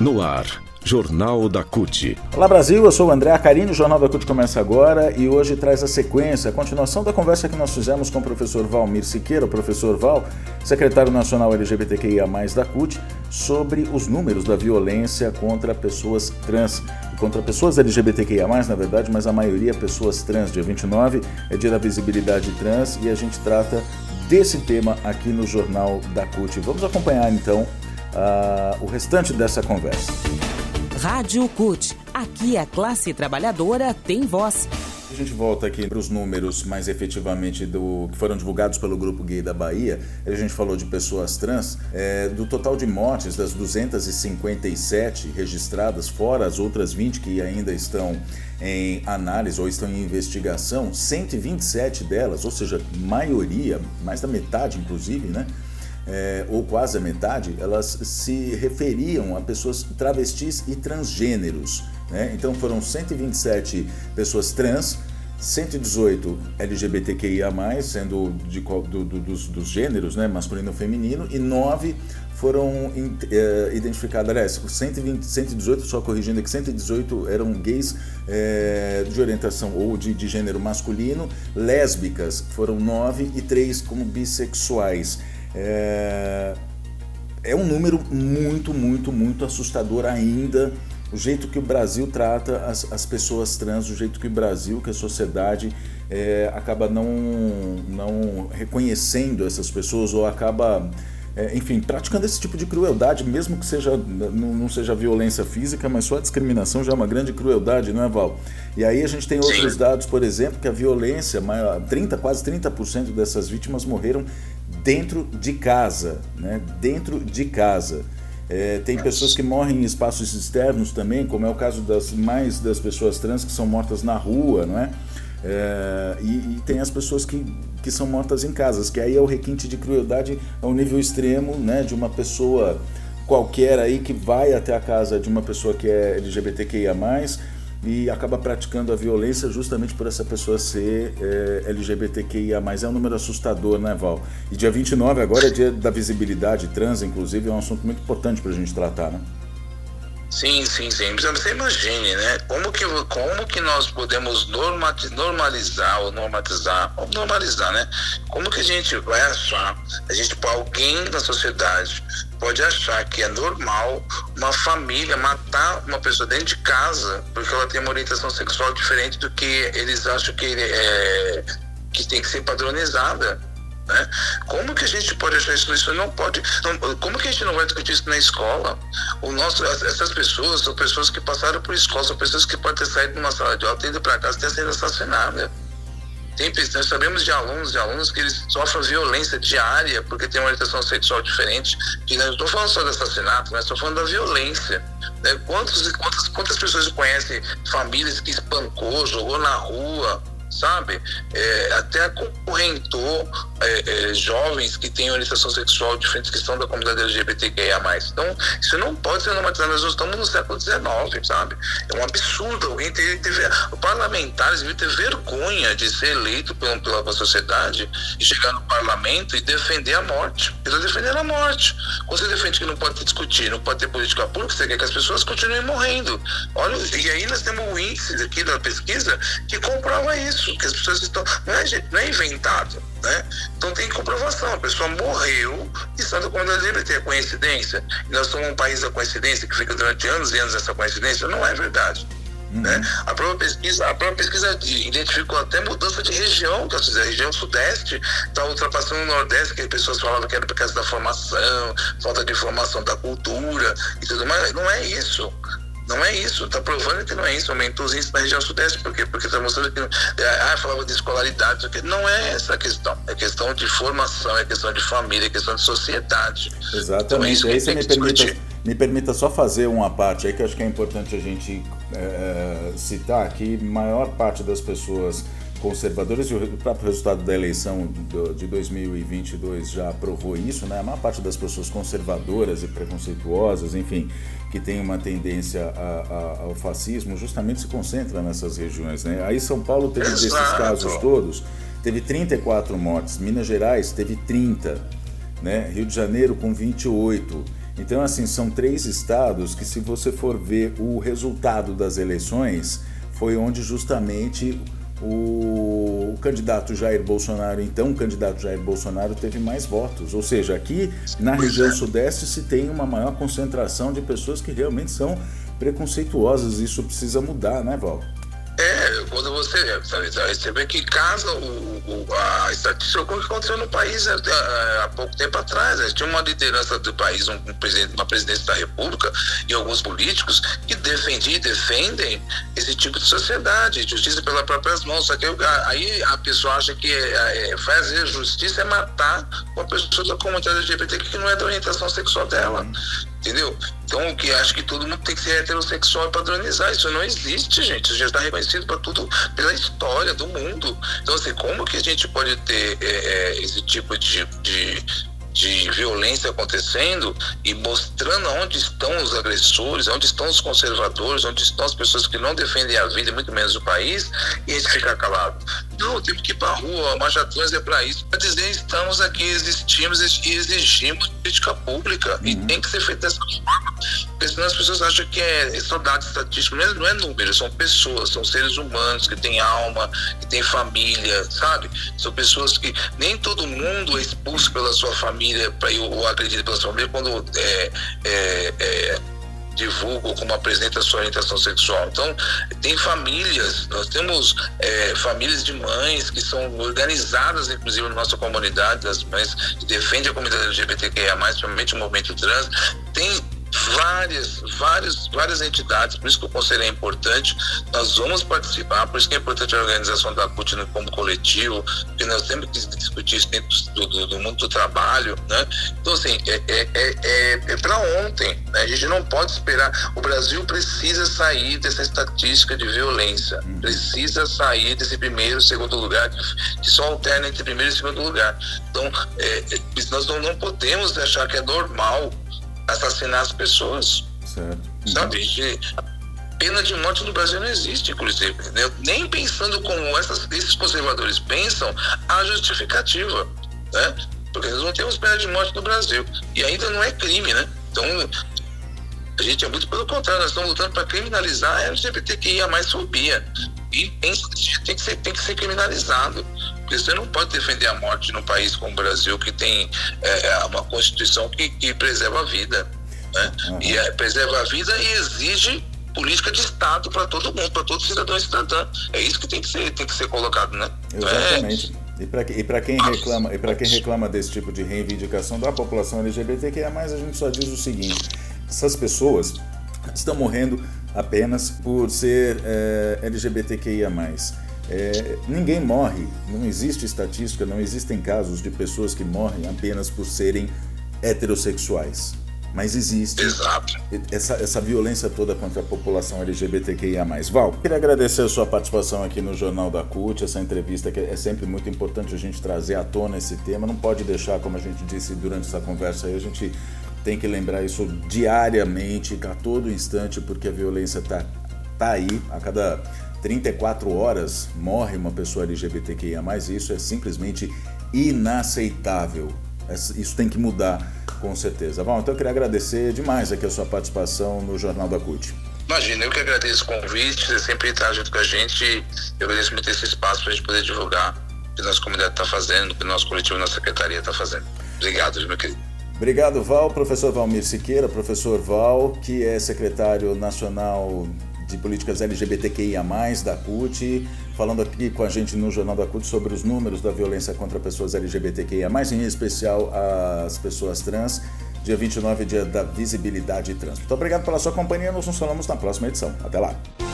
No ar, Jornal da CUT. Olá Brasil, eu sou o André Acarini, o Jornal da CUT começa agora e hoje traz a sequência, a continuação da conversa que nós fizemos com o professor Valmir Siqueira, o professor Val, secretário nacional LGBTQIA+, da CUT, sobre os números da violência contra pessoas trans contra pessoas LGBTQIA+, na verdade, mas a maioria pessoas trans. Dia 29 é dia da visibilidade trans e a gente trata desse tema aqui no Jornal da CUT. Vamos acompanhar então uh, o restante dessa conversa. Rádio CUT. Aqui a classe trabalhadora tem voz. A gente volta aqui para os números mais efetivamente do que foram divulgados pelo Grupo Gay da Bahia. A gente falou de pessoas trans. É, do total de mortes, das 257 registradas, fora as outras 20 que ainda estão em análise ou estão em investigação, 127 delas, ou seja, maioria, mais da metade inclusive, né? É, ou quase a metade, elas se referiam a pessoas travestis e transgêneros. Né? Então foram 127 pessoas trans, 118 LGBTQIA, sendo de, do, do, dos, dos, gêneros, né, masculino e feminino, e 9 foram é, identificadas, aliás, 120, 118, só corrigindo aqui, 118 eram gays é, de orientação ou de, de gênero masculino, lésbicas foram 9 e 3 como bissexuais. É, é um número muito, muito, muito assustador ainda o jeito que o Brasil trata as, as pessoas trans, o jeito que o Brasil, que a sociedade é, acaba não, não reconhecendo essas pessoas ou acaba, é, enfim, praticando esse tipo de crueldade, mesmo que seja, não, não, seja violência física, mas só a discriminação já é uma grande crueldade, não é, Val? E aí a gente tem outros dados, por exemplo, que a violência, 30, quase 30% dessas vítimas morreram dentro de casa, né? Dentro de casa. É, tem pessoas que morrem em espaços externos também, como é o caso das mais das pessoas trans que são mortas na rua, não é? é e, e, tem as pessoas que, que são mortas em casas, que aí é o requinte de crueldade ao nível extremo, né? De uma pessoa qualquer aí que vai até a casa de uma pessoa que é LGBTQIA+, e acaba praticando a violência justamente por essa pessoa ser é, LGBTQIA+. É um número assustador, né, Val? E dia 29 agora é dia da visibilidade trans, inclusive, é um assunto muito importante para a gente tratar, né? Sim, sim, sim. Você imagine, né? Como que, como que nós podemos normalizar ou normatizar, ou normalizar, né? Como que a gente vai achar, a gente, alguém na sociedade pode achar que é normal uma família matar uma pessoa dentro de casa porque ela tem uma orientação sexual diferente do que eles acham que, é, que tem que ser padronizada. Né? Como que a gente pode achar isso? Isso não pode. Não, como que a gente não vai discutir isso na escola? O nosso, essas pessoas são pessoas que passaram por escola, são pessoas que podem ter saído de uma sala de aula, ter ido para casa e ter sido assassinadas. Tem, nós sabemos de alunos e alunos que eles sofrem violência diária porque tem uma orientação sexual diferente. Que não estou falando só de assassinato, mas estou falando da violência. Né? Quantos, quantas, quantas pessoas conhecem famílias que espancou, jogou na rua, sabe? É, até acorrentou é, é, jovens que têm orientação sexual diferente que são da comunidade LGBTQIA+. Então, isso não pode ser normatizado. Nós estamos no século XIX, sabe? É um absurdo. Alguém ter, ter, parlamentares devem ter vergonha de ser eleito pela, pela sociedade e chegar no parlamento e defender a morte. Eles estão defendendo a morte. Quando você defende que não pode discutir, não pode ter política pública, você quer que as pessoas continuem morrendo. Olha, e aí nós temos o índice aqui da pesquisa que comprova isso, que as pessoas estão. Não é, não é inventado, né? Então tem comprovação. A pessoa morreu estando com comunidade LGBT. É coincidência? E nós somos um país da coincidência que fica durante anos e anos essa coincidência. Não é verdade. Uhum. Né? A própria pesquisa, a própria pesquisa identificou até mudança de região, que a região sudeste está ultrapassando o nordeste, que as pessoas falavam que era por causa da formação, falta de formação da cultura e tudo mais. Não é isso. Não é isso, está provando que não é isso. Aumentou os índices na região sudeste, por quê? Porque está mostrando que. Ah, falava de escolaridade, não é essa a questão. É questão de formação, é questão de família, é questão de sociedade. Exatamente. Então, é aí você me permita, me permita só fazer uma parte aí que eu acho que é importante a gente é, citar que maior parte das pessoas conservadores e o próprio resultado da eleição de 2022 já provou isso, né? A maior parte das pessoas conservadoras e preconceituosas, enfim, que tem uma tendência a, a, ao fascismo, justamente se concentra nessas regiões, né? Aí São Paulo teve Exato. desses casos todos, teve 34 mortes, Minas Gerais teve 30, né? Rio de Janeiro com 28 Então, assim, são três estados que, se você for ver o resultado das eleições, foi onde justamente o, candidato Jair Bolsonaro, então o candidato Jair Bolsonaro, teve mais votos. Ou seja, aqui na região sudeste se tem uma maior concentração de pessoas que realmente são preconceituosas. Isso precisa mudar, né, Val? É, quando você, sabe, você vê que casa o, o, a estatística que aconteceu no país é, é, há pouco tempo atrás. Né? Tinha uma liderança do país, um, um presidente, uma presidência da República e alguns políticos que defendiam e defendem esse tipo de sociedade, justiça pelas próprias mãos. Só que aí a pessoa acha que é, é, fazer justiça é matar uma pessoa da comunidade LGBT que não é da orientação sexual dela. Entendeu? Então, o que acho que todo mundo tem que ser heterossexual e padronizar. Isso não existe, gente. Isso já está reconhecido para tudo, pela história do mundo. Então, assim, como que a gente pode ter é, é, esse tipo de, de de violência acontecendo e mostrando onde estão os agressores, onde estão os conservadores, onde estão as pessoas que não defendem a vida, muito menos o país, e a gente ficar calado. Não, temos que ir para a rua, a Marcha Trans é para isso, para dizer estamos aqui, existimos e exigimos política pública, uhum. e tem que ser feito dessa forma, porque senão as pessoas acham que é, é só dado estatístico, não é, não é número, são pessoas, são seres humanos que têm alma, que têm família, sabe? São pessoas que nem todo mundo é expulso pela sua família, para eu acredito pela sua família, quando é, é, é divulga ou como apresenta sua orientação sexual. Então, tem famílias, nós temos é, famílias de mães que são organizadas, inclusive na nossa comunidade, das mães que defendem a comunidade LGBTQIA, principalmente o movimento trans, tem várias, várias, várias entidades, por isso que o conselho é importante. Nós vamos participar, por isso que é importante a organização da CUT como coletivo, porque nós temos que discutir isso dentro do, do, do mundo do trabalho, né? Então, assim, é, é, é, é, é para ontem, né? A gente não pode esperar. O Brasil precisa sair dessa estatística de violência, uhum. precisa sair desse primeiro, segundo lugar, que só alterna entre primeiro e segundo lugar. Então, é, é nós não, não podemos achar que é normal assassinar as pessoas. Certo. Sabe? Pena de morte no Brasil não existe, inclusive. Nem pensando como essas, esses conservadores pensam, há justificativa. Né? Porque nós não temos pena de morte no Brasil. E ainda não é crime, né? Então, a gente é muito pelo contrário, nós estamos lutando para criminalizar a LGBTQIA mais fobia. E tem, tem, que ser, tem que ser criminalizado. Porque você não pode defender a morte num país como o Brasil, que tem é, é, uma Constituição que, que preserva a vida. Né? Uhum. E é, preserva a vida e exige política de Estado para todo mundo, para todo cidadão e cidadã. É isso que tem que ser, tem que ser colocado, né? Exatamente. É... E para quem reclama, e para quem reclama desse tipo de reivindicação da população LGBTQIA+, a gente só diz o seguinte: essas pessoas estão morrendo apenas por ser é, LGBTQIA+. É, ninguém morre, não existe estatística, não existem casos de pessoas que morrem apenas por serem heterossexuais. Mas existe essa, essa violência toda contra a população LGBTQIA. Val, queria agradecer a sua participação aqui no Jornal da CUT, essa entrevista que é sempre muito importante a gente trazer à tona esse tema. Não pode deixar, como a gente disse durante essa conversa aí, a gente tem que lembrar isso diariamente, a todo instante, porque a violência está tá aí a cada 34 horas morre uma pessoa LGBTQIA, isso é simplesmente inaceitável. Isso tem que mudar, com certeza. Bom, então eu queria agradecer demais aqui a sua participação no Jornal da CUT. Imagina, eu que agradeço o convite, você sempre está junto com a gente. Eu agradeço muito esse espaço para a gente poder divulgar o que a nossa comunidade está fazendo, o que o nosso coletivo, nossa secretaria está fazendo. Obrigado, meu querido. Obrigado, Val. Professor Valmir Siqueira, professor Val, que é secretário nacional de políticas LGBTQIA+, da CUT, falando aqui com a gente no Jornal da CUT sobre os números da violência contra pessoas LGBTQIA+, em especial as pessoas trans, dia 29, dia da visibilidade trans. Muito obrigado pela sua companhia, nós nos falamos na próxima edição. Até lá!